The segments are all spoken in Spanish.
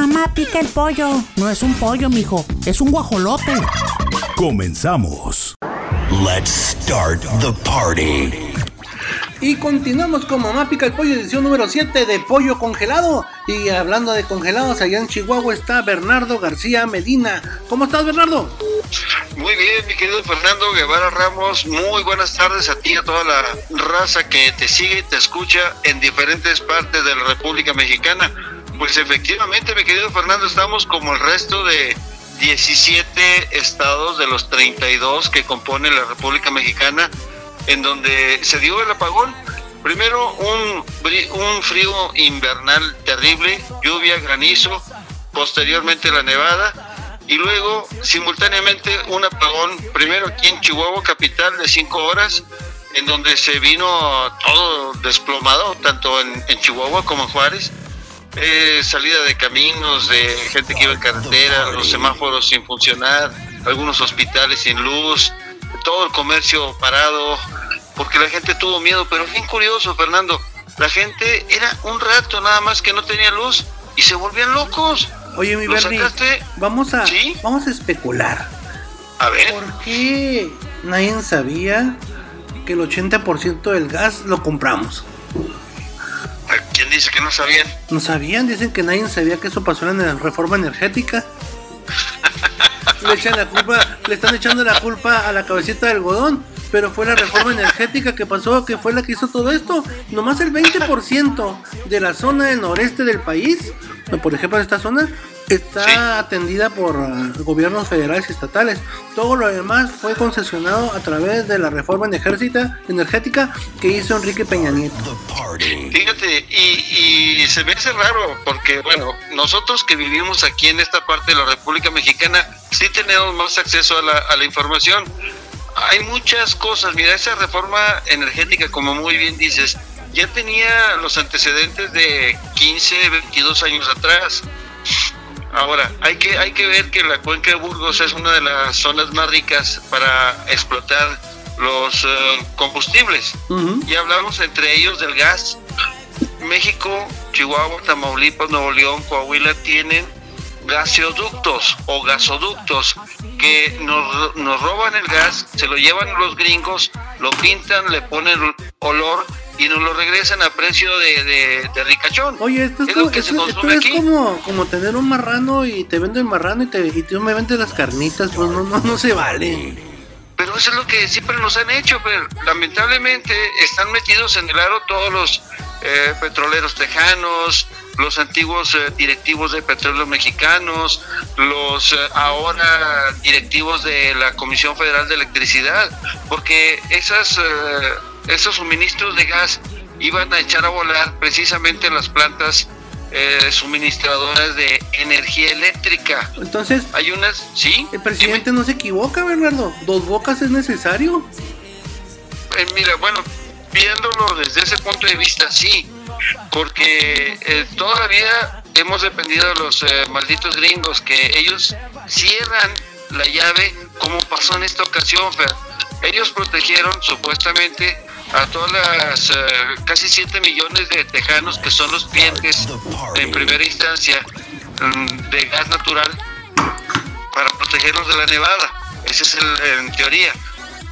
Mamá, pica el pollo. No es un pollo, mijo. Es un guajolote. Comenzamos. Let's start the party. Y continuamos con Mamá Pica el Pollo, edición número 7 de Pollo Congelado. Y hablando de congelados, allá en Chihuahua está Bernardo García Medina. ¿Cómo estás, Bernardo? Muy bien, mi querido Fernando Guevara Ramos. Muy buenas tardes a ti y a toda la raza que te sigue y te escucha en diferentes partes de la República Mexicana. Pues efectivamente, mi querido Fernando, estamos como el resto de 17 estados de los 32 que componen la República Mexicana en donde se dio el apagón. Primero un, un frío invernal terrible, lluvia, granizo, posteriormente la nevada y luego simultáneamente un apagón, primero aquí en Chihuahua capital de cinco horas, en donde se vino todo desplomado, tanto en, Chihuahua como en Juárez. Eh, salida de caminos, de gente que iba en carretera, los semáforos sin funcionar, algunos hospitales sin luz, todo el comercio parado, porque la gente tuvo miedo, pero bien curioso, Fernando, la gente era un rato nada más que no tenía luz y se volvían locos. Oye, mi Bernie, vamos a vamos a especular. A ver. ¿Por qué nadie sabía que el 80% del gas lo compramos? ¿Quién dice que no sabían? No sabían, dicen que nadie sabía que eso pasó en la reforma energética. le echan la culpa, le están echando la culpa a la cabecita de algodón, pero fue la reforma energética que pasó, que fue la que hizo todo esto. Nomás el 20% de la zona del noreste del país, por ejemplo, esta zona, está atendida por ah, gobiernos federales y estatales. Todo lo demás fue concesionado a través de la reforma energética que hizo Enrique Peña Nieto. Fíjate, y, se me hace raro porque, bueno, nosotros que vivimos aquí en esta parte de la República Mexicana, sí tenemos más acceso a la, a la información. Hay muchas cosas, mira, esa reforma energética, como muy bien dices, ya tenía los antecedentes de 15, 22 años atrás. Ahora, hay que, hay que ver que la cuenca de Burgos es una de las zonas más ricas para explotar los eh, combustibles. Y hablamos entre ellos del gas. México, Chihuahua, Tamaulipas, Nuevo León, Coahuila tienen gaseoductos o gasoductos que nos, nos roban el gas, se lo llevan los gringos, lo pintan, le ponen olor y nos lo regresan a precio de, de, ricachón. Oye, esto es, como, como, como, tener un marrano y te vendo el marrano y, te, y tú me vendes las carnitas, pues no, no, no se vale. Pero eso es lo que siempre nos han hecho, pero lamentablemente están metidos en el aro todos los eh, petroleros tejanos, los antiguos eh, directivos de petróleo mexicanos, los eh, ahora directivos de la Comisión Federal de Electricidad, porque esas esos suministros de gas iban a echar a volar precisamente las plantas eh, suministradoras de energía eléctrica. Entonces, hay unas, ¿sí? El presidente no se equivoca, Bernardo. Dos bocas es necesario. Eh, mira, bueno, viéndolo desde ese punto de vista, sí, porque eh, todavía hemos dependido de los malditos gringos que ellos cierran la llave como pasó en esta ocasión, Fer. Ellos protegieron supuestamente a todas las eh, casi 7 millones de tejanos que son los clientes en primera instancia mm, de gas natural para protegerlos de la nevada. Ese es el, en teoría.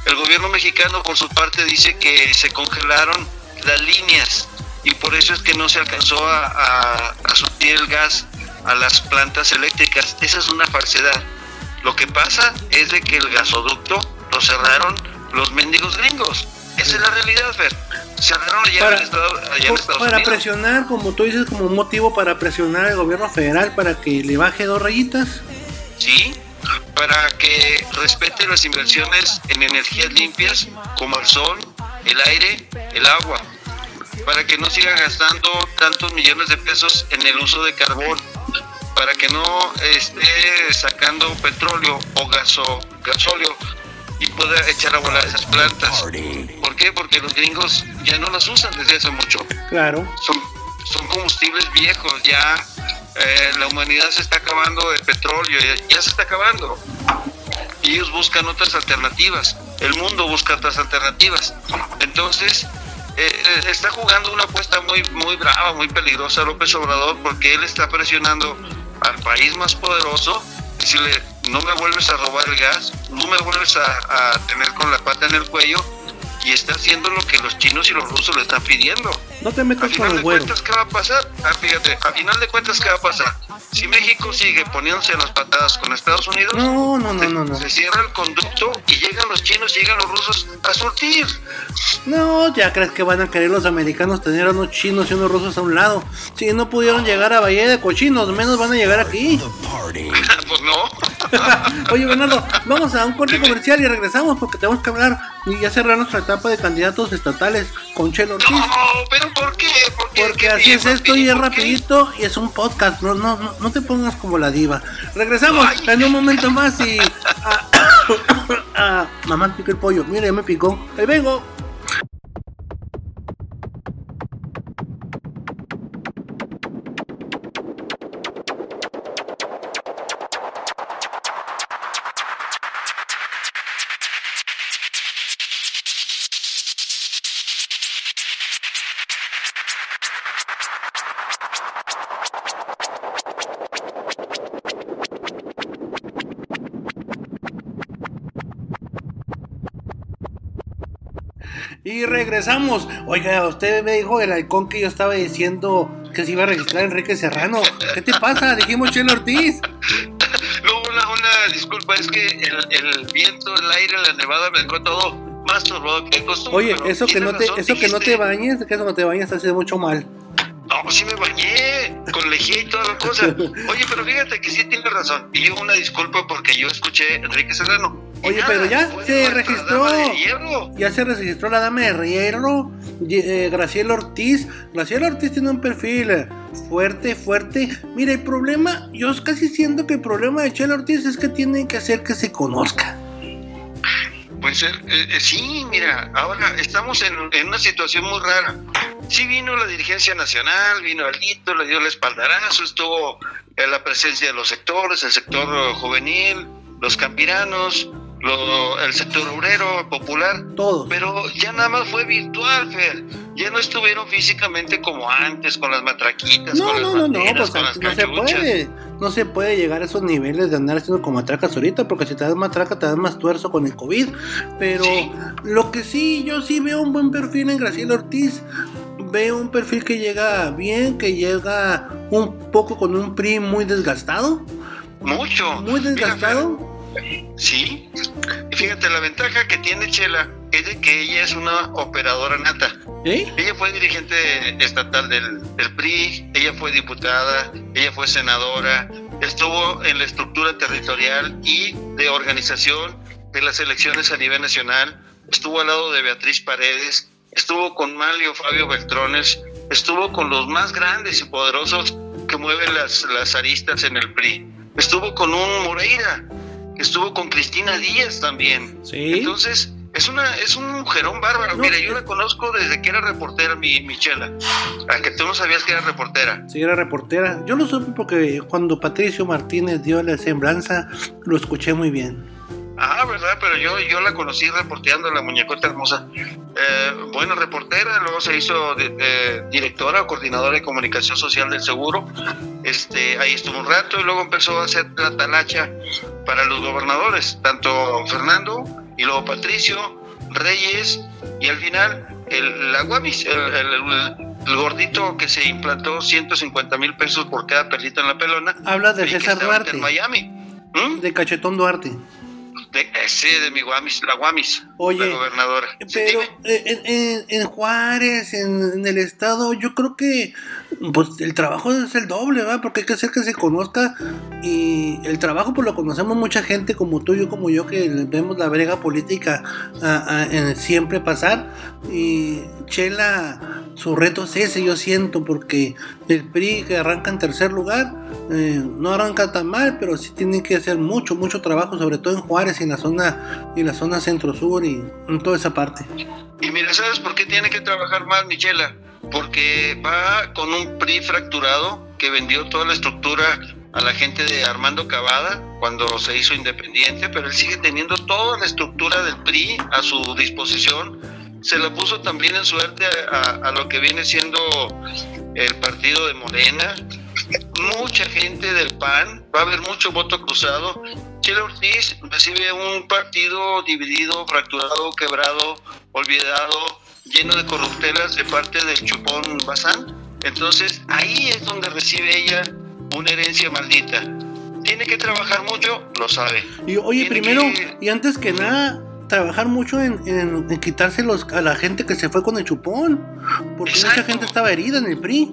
El gobierno mexicano por su parte dice que se congelaron las líneas y por eso es que no se alcanzó a, a, a el gas a las plantas eléctricas. Esa es una falsedad. Lo que pasa es de que el gasoducto lo cerraron los mendigos gringos. Esa es la realidad, Fer. Cerraron allá, para, en, Estados Para presionar, como tú dices, como un motivo para presionar al gobierno federal para que le baje dos rayitas. Sí, para que respete las inversiones en energías limpias como el sol, el aire, el agua. Para que no siga gastando tantos millones de pesos en el uso de carbón. Para que no esté sacando petróleo o gaso, gasóleo y pueda echar a volar esas plantas. Porque los gringos ya no las usan desde hace mucho. Claro. Son, son combustibles viejos, ya eh, la humanidad se está acabando de petróleo, ya, se está acabando. Y ellos buscan otras alternativas, el mundo busca otras alternativas. Entonces, eh, eh, está jugando una apuesta muy, muy brava, muy peligrosa López Obrador, porque él está presionando al país más poderoso, decirle, no me vuelves a robar el gas, no me vuelves a, a tener con la pata en el cuello y está haciendo lo que los chinos y los rusos le están pidiendo. No te metas a con final el de güero. cuentas, ¿qué va a pasar? Ah, fíjate, a final de cuentas, ¿qué va a pasar? Si México sigue poniéndose las patadas con Estados Unidos, No, no, no, se, no, no. se cierra el conducto y llegan los chinos, llegan los rusos a surtir. No, ya crees que van a querer los americanos tener a unos chinos y unos rusos a un lado. Si no pudieron llegar a Valle de Cochinos, menos van a llegar aquí. No. Oye, Bernardo, vamos a un corte comercial y regresamos porque tenemos que hablar y ya cerrar nuestra etapa de candidatos estatales con Chelo Ortiz. No, pero ¿por qué? ¿Por qué? Porque ¿Qué así es esto y es rapidito y es un podcast, no, no, no, no te pongas como la diva. Regresamos Ay. en un momento más y... ah, ah, mamá pica el pollo, mira, ya me picó. Ahí vengo. Y regresamos. Oiga, usted me dijo el halcón que yo estaba diciendo que se iba a registrar Enrique Serrano. ¿Qué te pasa? Dijimos Chelo Ortiz. No, una, una disculpa, es que el, el viento, el aire, la nevada me dejó todo más turbado que costumbre. Oye, eso que no te, razón, eso que no te bañes, que eso no te bañes hace mucho mal. No, sí me bañé, con lejía y toda la cosa. Oye, pero fíjate que sí tienes razón. Y yo una disculpa porque yo escuché Enrique Serrano. Oye, pero ya se registró. Ya se registró la dama de hierro, eh, Graciela Ortiz. Graciela Ortiz tiene un perfil fuerte, fuerte. Mira, el problema, yo casi siento que el problema de Chelo Ortiz es que tiene que hacer que se conozca. Pues eh, eh, sí, mira, ahora estamos en, en una situación muy rara. Sí vino la dirigencia nacional, vino Alito, le dio el espaldarazo, estuvo en la presencia de los sectores, el sector juvenil, los campiranos, lo- el sector obrero, popular, Todos. pero ya nada más fue virtual, Fer. Ya no estuvieron físicamente como antes, con las matraquitas, No, con no, las no, pues con las no se puede. No se puede llegar a esos niveles de andar haciendo como matracas ahorita, porque si te das matraca te das más tuerzo con el COVID. Pero Sí. lo que sí, yo sí veo un buen perfil en Graciela Ortiz. Veo un perfil que llega bien, que llega un poco con un PRI muy desgastado. Mucho. Muy desgastado. Sí. Y fíjate, la ventaja que tiene Chela es de que ella es una operadora nata. ¿Eh? Ella fue dirigente estatal del, del PRI, ella fue diputada, ella fue senadora, estuvo en la estructura territorial y de organización de las elecciones a nivel nacional, estuvo al lado de Beatriz Paredes, estuvo con Malio Fabio Beltrones, estuvo con los más grandes y poderosos que mueven las, las aristas en el PRI, estuvo con un Moreira, estuvo con Cristina Díaz también. Sí. Entonces, es una es un mujerón bárbaro. No, Mira, yo la conozco desde que era reportera, mi Michela. A que tú no sabías que era reportera. Sí, era reportera. Yo lo supe porque cuando Patricio Martínez dio la semblanza, lo escuché muy bien. Ah, ¿verdad? Pero yo, yo la conocí reporteando la muñecota hermosa. Eh, bueno, reportera, luego se hizo de- de directora o coordinadora de comunicación social del seguro. Este, ahí estuvo un rato y luego empezó a hacer la talacha para los gobernadores, tanto Fernando y luego Patricio, Reyes y al final el la Guamis, el, el- el gordito que se implantó 150 mil pesos por cada perrito en la pelona. Habla de César Duarte, En Miami. ¿Mm? de Cachetón Duarte. De, ese de mi Guamis, la Guamis, Oye, la gobernadora. Sí, Pero eh, en, en- en Juárez, en, en el estado, yo creo que pues el trabajo es el doble, ¿va? Porque hay que hacer que se conozca y el trabajo pues lo conocemos mucha gente como tú, yo como yo, que vemos la brega política ah, ah, siempre pasar y Chela, su reto es ese, yo siento, porque el PRI que arranca en tercer lugar eh, no arranca tan mal, pero sí tiene que hacer mucho, mucho trabajo, sobre todo en Juárez y en la zona, y en la zona centro-sur y en toda esa parte. Y mira, ¿sabes por qué tiene que trabajar más Michela? Porque va con un PRI fracturado que vendió toda la estructura a la gente de Armando Cavada cuando se hizo independiente, pero él sigue teniendo toda la estructura del PRI a su disposición. Se la puso también en suerte a, a- lo que viene siendo el partido de Morena. mucha gente del PAN, va a haber mucho voto cruzado. Chela Ortiz recibe un partido dividido, fracturado, quebrado, olvidado, lleno de corruptelas de parte del Chupón Bazán. Entonces ahí es donde recibe ella una herencia maldita. Tiene que trabajar mucho, lo sabe. Y oye, Tiene primero, que- y antes que nada, trabajar mucho en, en, en quitárselos a la gente que se fue con el chupón. Porque mucha Exacto. gente estaba herida en el PRI.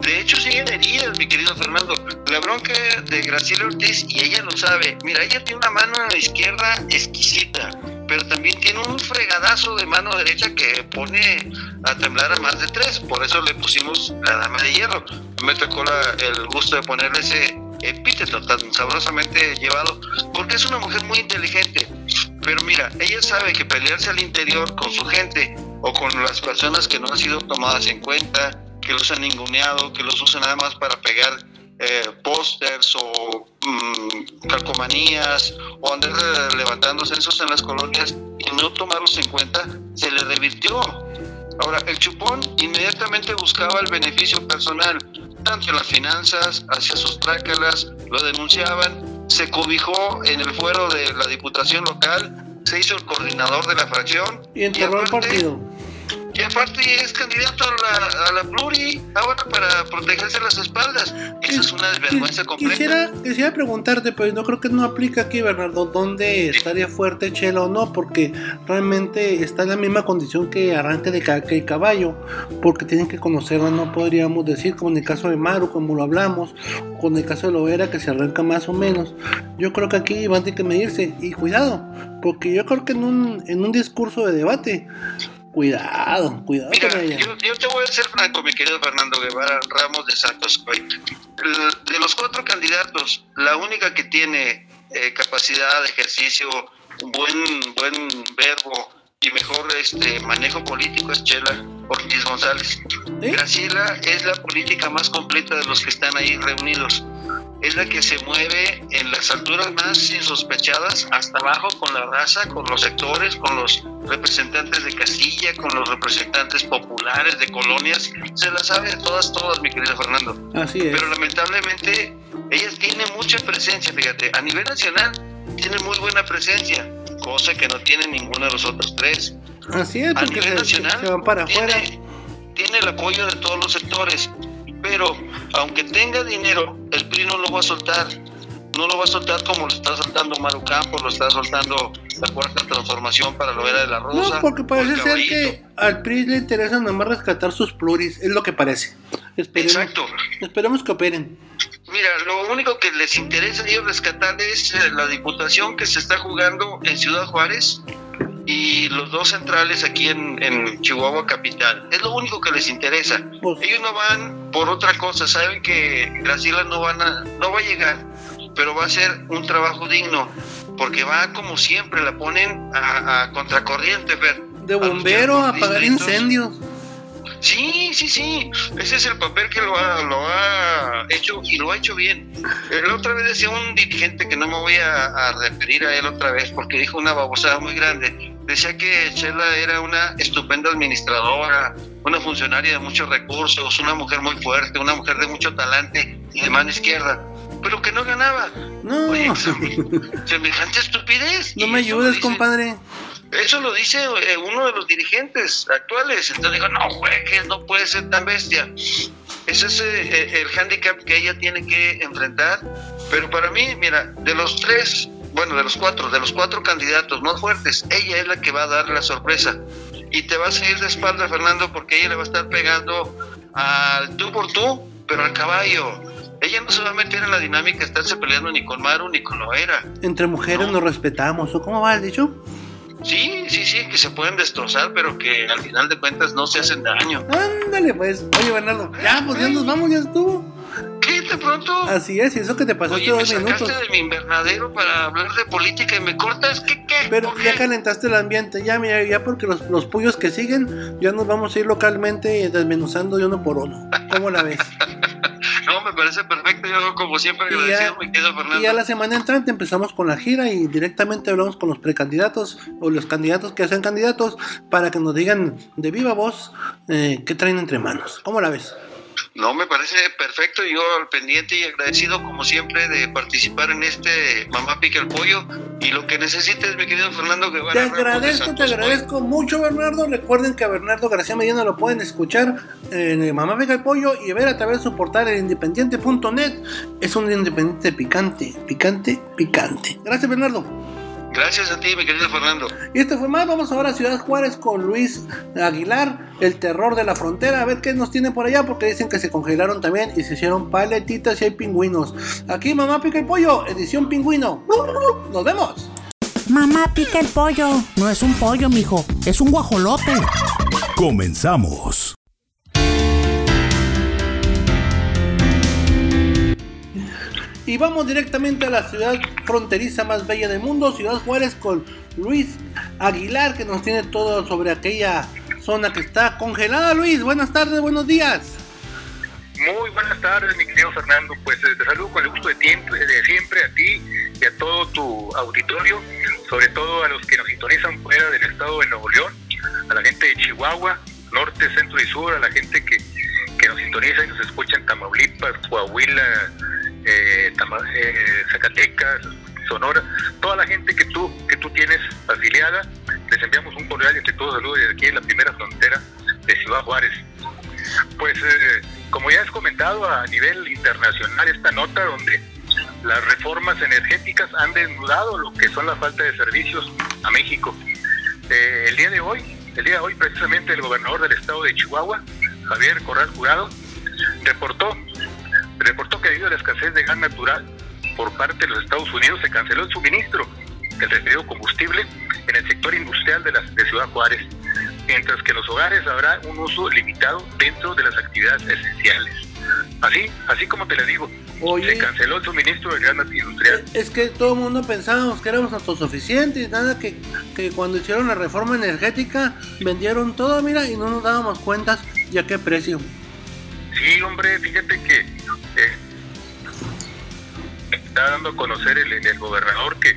De hecho, siguen heridas, mi querido Fernando. La bronca de Graciela Ortiz, y ella lo sabe, mira, ella tiene una mano a la izquierda exquisita, pero también tiene un fregadazo de mano derecha que pone a temblar a más de tres. Por eso le pusimos la dama de hierro. Me tocó el gusto de ponerle ese epíteto tan sabrosamente llevado, porque es una mujer muy inteligente. Pero mira, ella sabe que pelearse al interior con su gente o con las personas que no han sido tomadas en cuenta, que los han ninguneado, que los usan nada más para pegar eh, pósters o mm, calcomanías o andar eh, levantando censos en las colonias y no tomarlos en cuenta, se le revirtió. Ahora, el chupón inmediatamente buscaba el beneficio personal, tanto en las finanzas, hacia sus trácalas, lo denunciaban, se cobijó en el fuero de la diputación local, se hizo el coordinador de la fracción. Y enterró el aparte- partido. Y aparte es candidato a la, a la pluri, ahora para protegerse las espaldas. Eso es una desvergüenza completa. Quisiera, quisiera preguntarte, pero no creo que no aplica aquí, Bernardo, dónde estaría fuerte Chela o no, porque realmente está en la misma condición que arranque de ca- que el caballo, porque tienen que conocerla, no podríamos decir, como en el caso de Maru, como lo hablamos, o con el caso de Lovera, que se arranca más o menos. Yo creo que aquí van a tener que medirse, y cuidado, porque yo creo que en un, en un discurso de debate, cuidado, cuidado Mira, con ella. yo, yo te voy a ser franco, mi querido Fernando Guevara Ramos de Santos. De los cuatro candidatos, la única que tiene eh, capacidad de ejercicio, un buen, buen verbo y mejor este manejo político es Chela Ortiz González. ¿Eh? Graciela es la política más completa de los que están ahí reunidos. Es la que se mueve en las alturas más insospechadas, hasta abajo con la raza, con los sectores, con los representantes de Castilla, con los representantes populares de colonias. Se las sabe todas, todas, mi querido Fernando. Así es. Pero lamentablemente ella tiene mucha presencia, fíjate, a nivel nacional tiene muy buena presencia, cosa que no tiene ninguno de los otros tres Así es, a nivel se, nacional se van para tiene, afuera. tiene el apoyo de todos los sectores, pero aunque tenga dinero, el PRI no lo va a soltar. No lo va a soltar como lo está soltando Maru Campos, lo está soltando la cuarta transformación para lo era de la Rosa. No, porque parece ser Caballito. que al PRI le interesa nomás rescatar sus pluris, es lo que parece. Esperemos, Exacto. esperemos que operen. Mira, lo único que les interesa a ellos rescatar es eh, la diputación que se está jugando en Ciudad Juárez y los dos centrales aquí en, en Chihuahua Capital. Es lo único que les interesa. Pues- Ellos no van por otra cosa, saben que Graciela no, van a, no va a llegar, pero va a ser un trabajo digno, porque va como siempre, la ponen a, a contracorriente, Fer. De bombero a apagar incendios. Sí, sí, sí. Ese es el papel que lo ha, lo ha hecho y lo ha hecho bien. La otra vez decía un dirigente que no me voy a, a referir a él otra vez porque dijo una babosada muy grande. Decía que Chela era una estupenda administradora, una funcionaria de muchos recursos, una mujer muy fuerte, una mujer de mucho talante y de mano izquierda, pero que no ganaba. No, Oye, semejante estupidez. no me ayudes, dice- compadre. Eso lo dice eh, uno de los dirigentes actuales. Entonces digo, no juegues, no puede ser tan bestia. Ese es eh, el hándicap que ella tiene que enfrentar. Pero para mí, mira, de los tres, bueno, de los cuatro, de los cuatro candidatos más fuertes, ella es la que va a dar la sorpresa. Y te vas a ir de espalda, Fernando, porque ella le va a estar pegando al tú por tú, pero al caballo. Ella no se va a meter en la dinámica de estarse peleando ni con Maru ni con Loera. Entre mujeres No. nos respetamos, ¿o cómo va el dicho? Sí, sí, sí, que se pueden destrozar, pero que al final de cuentas no se hacen daño. Ándale, pues. Oye, Bernardo, ya, pues ya nos vamos, ya estuvo. ¿Qué de pronto? Así es, y eso que te pasaste Oye, me dos sacaste minutos. de mi invernadero para hablar de política y me cortas. ¿Qué, qué? Pero ¿Por ya qué? calentaste el ambiente, ya, mira, ya porque los, los puyos que siguen, ya nos vamos a ir localmente desmenuzando de uno por uno. ¿Cómo la ves? No, me parece perfecto. Yo, como siempre, Y ya- agradecido, mi querido Fernando. Y a la semana entrante empezamos con la gira y directamente hablamos con los precandidatos o los candidatos que hacen candidatos para que nos digan de viva voz eh, qué traen entre manos. ¿Cómo la ves? No, me parece perfecto. Yo al pendiente y agradecido, como siempre, de participar en este Mamá Pica el Pollo. Y lo que necesites, mi querido Fernando Guevara. Te agradezco, te agradezco mucho, Bernardo. Recuerden que a Bernardo García Medina lo pueden escuchar en Mamá Pica el Pollo y ver a través de su portal en independiente.net. Es un independiente picante, picante, picante. Gracias, Bernardo. Gracias a ti, mi querido Fernando. Y esto fue más. Vamos ahora a Ciudad Juárez con Luis Aguilar, el terror de la frontera. A ver qué nos tiene por allá, porque dicen que se congelaron también y se hicieron paletitas y hay pingüinos. Aquí, Mamá Pica el Pollo, edición pingüino. Nos vemos. Mamá Pica el Pollo. No es un pollo, mijo, es un guajolote. Comenzamos. Y vamos directamente a la ciudad fronteriza más bella del mundo, Ciudad Juárez, con Luis Aguilar, que nos tiene todo sobre aquella zona que está congelada. Luis, buenas tardes, buenos días. Muy buenas tardes, mi querido Fernando. Pues eh, te saludo con el gusto de, tiempo, de siempre a ti y a todo tu auditorio, sobre todo a los que nos sintonizan fuera del estado de Nuevo León, a la gente de Chihuahua, norte, centro y sur, a la gente que, que nos sintoniza y nos escucha en Tamaulipas, Coahuila, eh, eh, Zacatecas, Sonora, toda la gente que tú, que tú tienes afiliada, les enviamos un cordial y todos saludos desde aquí en la primera frontera de Ciudad Juárez. Pues eh, como ya has comentado a nivel internacional esta nota donde las reformas energéticas han desnudado lo que son la falta de servicios a México. el día de hoy, el día de hoy precisamente el gobernador del estado de Chihuahua, Javier Corral Jurado, reportó reportó que debido a la escasez de gas natural por parte de los Estados Unidos se canceló el suministro del referido combustible en el sector industrial de, la, de Ciudad Juárez, mientras que en los hogares habrá un uso limitado dentro de las actividades esenciales. Así, así como te le digo, se canceló el suministro de gas industrial. Es que todo el mundo pensábamos que éramos autosuficientes, nada que, que cuando hicieron la reforma energética vendieron todo, mira, y no nos dábamos cuenta ya qué precio. Sí, hombre, fíjate que está dando a conocer el, gobernador que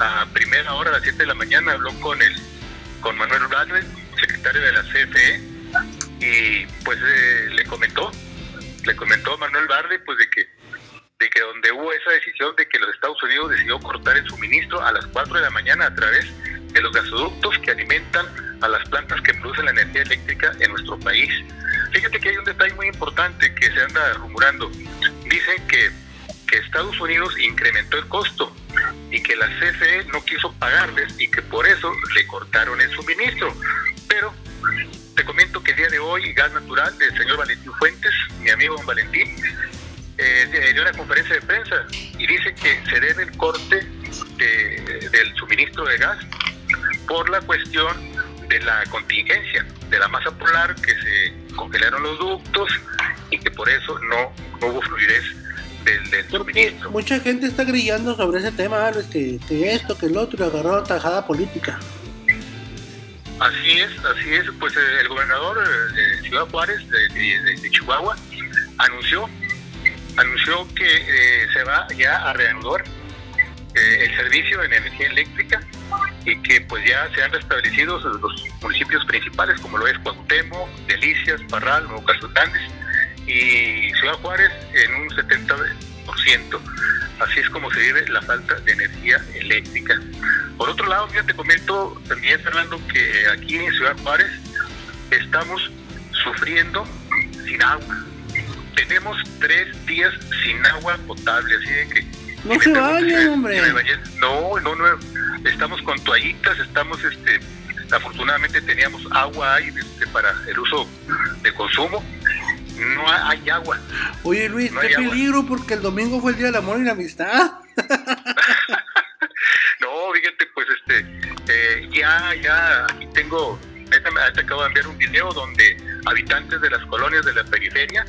a primera hora, a las 7 de la mañana, habló con el con Manuel Bradley, secretario de la CFE, y pues eh, le comentó, le comentó a Manuel Barde pues de que de que donde hubo esa decisión de que los Estados Unidos decidió cortar el suministro a las 4 de la mañana a través de los gasoductos que alimentan a las plantas que producen la energía eléctrica en nuestro país. Fíjate que hay un detalle muy importante que se anda rumorando. Dicen que que Estados Unidos incrementó el costo y que la CFE no quiso pagarles y que por eso le cortaron el suministro. Pero te comento que el día de hoy Gas Natural del señor Valentín Fuentes, mi amigo don Valentín, eh, dio una conferencia de prensa y dice que se debe el corte del suministro de gas por la cuestión de la contingencia, de la masa polar, que se congelaron los ductos y que por eso no, no hubo fluidez Mucha gente está grillando sobre ese tema, que, esto, que el otro, y agarró tajada política. Así es, así es. Pues eh, el gobernador eh, de Ciudad Juárez, de, Chihuahua, anunció, anunció que eh, se va ya a reanudar el servicio en energía eléctrica y que pues ya se han restablecido los municipios principales como lo es Cuauhtémoc, Delicias, Parral, Nuevo y Ciudad Juárez en un 70%. Así es como se vive la falta de energía eléctrica. Por otro lado, te comento también, Fernando, que aquí en Ciudad Juárez estamos sufriendo sin agua. Tenemos tres días sin agua potable, así de que... No se bañen, hombre. No, no, no. Estamos con toallitas, estamos, este, afortunadamente teníamos agua ahí este, para el uso de consumo no hay agua. Oye Luis, qué peligro porque el domingo fue el día del amor y la amistad. no, fíjate, pues este, eh, ya, ya, aquí tengo, te acabo de enviar un video donde habitantes de las colonias de la periferia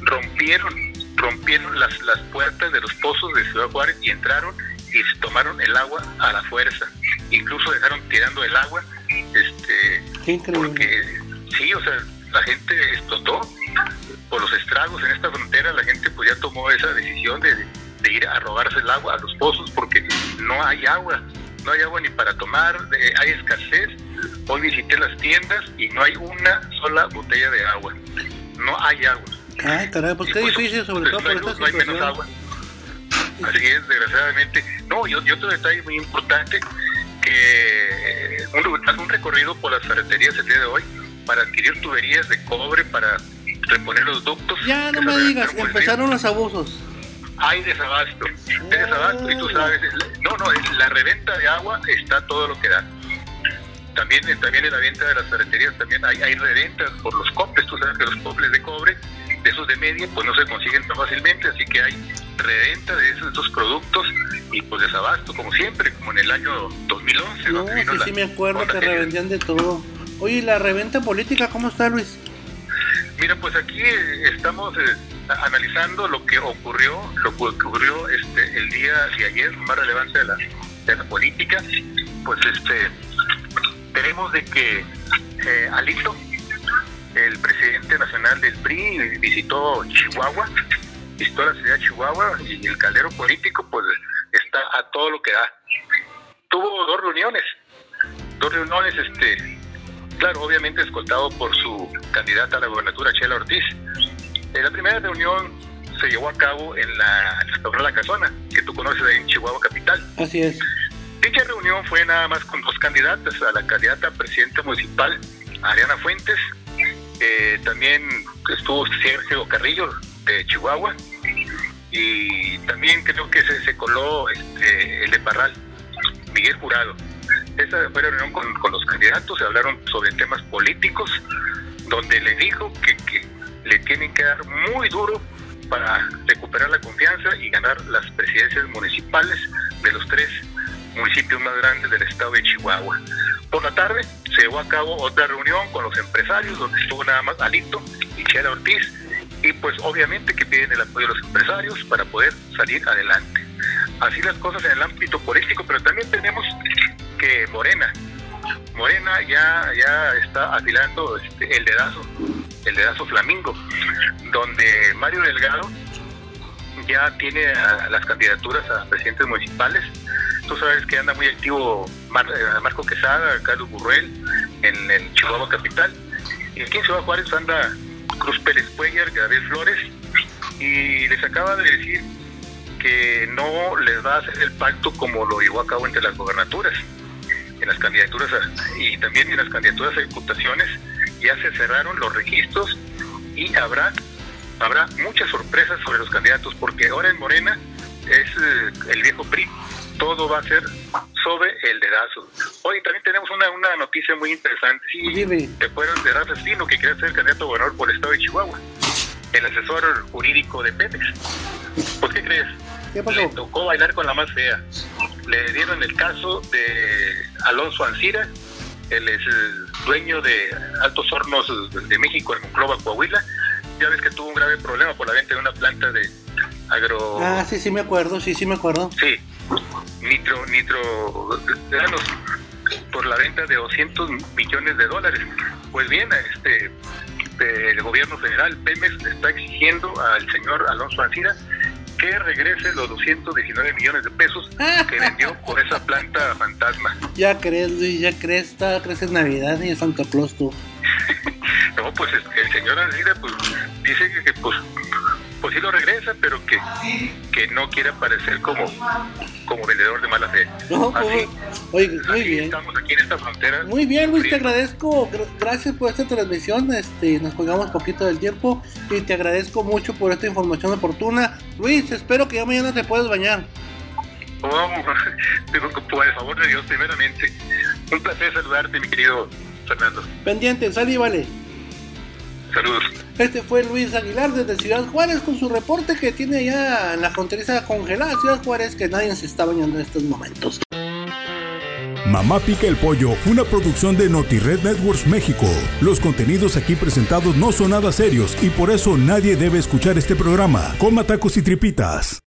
rompieron, rompieron las, las puertas de los pozos de Ciudad Juárez y entraron y se tomaron el agua a la fuerza. Incluso dejaron tirando el agua, este, porque sí, o sea, la gente explotó por los estragos en esta frontera, la gente pues ya tomó esa decisión de, ir a robarse el agua a los pozos porque no hay agua, no hay agua ni para tomar, hay escasez. Hoy visité las tiendas y no hay una sola botella de agua, no hay agua. Ay, caray, pues qué pues, difícil, sobre pues, todo por esta no hay menos agua. Así es, desgraciadamente. No, y, otro detalle muy importante, que un, haz un recorrido por las ferreterías el día de hoy para adquirir tuberías de cobre para reponer los ductos. Ya no me digas, empezaron los abusos. Hay desabasto, hay desabasto y tú sabes, no, no, la reventa de agua está todo lo que da. También, también en la venta de las ferreterías también hay, hay reventas por los coples, tú sabes que los coples de cobre, de esos de media, pues no se consiguen tan fácilmente, así que hay reventa de esos, productos y pues desabasto, como siempre, como en el año 2011. No, sí, la sí me acuerdo que revendían de todo. Oye, ¿y la reventa política cómo está, Luis? Mira, pues aquí eh, estamos eh, analizando lo que ocurrió, lo que ocurrió este el día de ayer, más relevante de la, de la política, pues este tenemos de que eh, Alito, el presidente nacional del PRI, visitó Chihuahua, visitó la ciudad de Chihuahua y el caldero político pues está a todo lo que da. Tuvo dos reuniones, dos reuniones, este, claro, obviamente escoltado por su candidata a la gobernatura, Chela Ortiz. Eh, la primera reunión se llevó a cabo en la, en la, Casona, que tú conoces ahí en Chihuahua Capital. Así es. Dicha reunión fue nada más con dos candidatas, a la candidata a presidenta municipal, Ariana Fuentes, eh, también estuvo Sergio Carrillo de Chihuahua, y también creo que se, se coló este, el de Parral, Miguel Jurado. Esa fue la reunión con, los candidatos, se hablaron sobre temas políticos, donde le dijo que, que le tienen que dar muy duro para recuperar la confianza y ganar las presidencias municipales de los tres municipios más grandes del estado de Chihuahua. Por la tarde se llevó a cabo otra reunión con los empresarios, donde estuvo nada más Alito y Chela Ortiz, y pues obviamente que piden el apoyo de los empresarios para poder salir adelante. Así las cosas en el ámbito político, pero también tenemos que Morena, Morena ya, ya está afilando este, el dedazo, el dedazo flamingo, donde Mario Delgado ya tiene a las candidaturas a presidentes municipales. Tú sabes que anda muy activo eh, Marco Quesada, Carlos Burruel en, en Chihuahua Capital. Y aquí en Ciudad Juárez anda Cruz Pérez Cuellar, Gabriel Flores, y les acaba de decir que no les va a hacer el pacto como lo llevó a cabo entre las gobernaturas, en las candidaturas a- y también en las candidaturas a diputaciones ya se cerraron los registros y habrá habrá muchas sorpresas sobre los candidatos porque ahora en Morena es eh, el viejo PRI, todo va a ser sobre el dedazo. Hoy también tenemos una, una noticia muy interesante. Sí, Dime. ¿Te acuerdas de Rafa Espino que quería ser candidato a gobernador por el estado de Chihuahua? El asesor jurídico de Pemex. Pues, ¿qué crees? ¿Qué pasó? Le tocó bailar con la más fea. Le dieron el caso de Alonso Ancira, él es eh, dueño de Altos Hornos de México, en Monclova, Coahuila. Ya ves que tuvo un grave problema por la venta de una planta de agro... Ah, sí, sí me acuerdo, sí, sí me acuerdo. Sí, nitro, nitro, granos por la venta de 200 millones de dólares. Pues bien, este, el gobierno federal, Pemex, está exigiendo al señor Alonso Ancira que regrese los 219 millones de pesos que vendió por esa planta fantasma. Ya crees, Luis, ya crees, está, crees en Navidad y en Santa Claus tú. No, pues el señor Ancira pues, dice que, que, pues, pues sí lo regresa, pero que, que no quiere aparecer como, como vendedor de mala fe. No, Así, Oye, muy bien. estamos aquí en esta frontera. Muy bien, Luis, te agradezco. gra- Gracias por esta transmisión. Este, nos colgamos poquito del tiempo y te agradezco mucho por esta información oportuna. Luis, espero que ya mañana te puedas bañar. Vamos, que por el favor de Dios, primeramente. Un placer saludarte, mi querido Fernando. Pendiente, sal y vale. Saludos. Este fue Luis Aguilar desde Ciudad Juárez con su reporte que tiene allá en la fronteriza congelada Ciudad Juárez que nadie se está bañando en estos momentos. Mamá Pica el Pollo fue una producción de NotiRed Networks México. Los contenidos aquí presentados no son nada serios y por eso nadie debe escuchar este programa. Coma tacos y tripitas.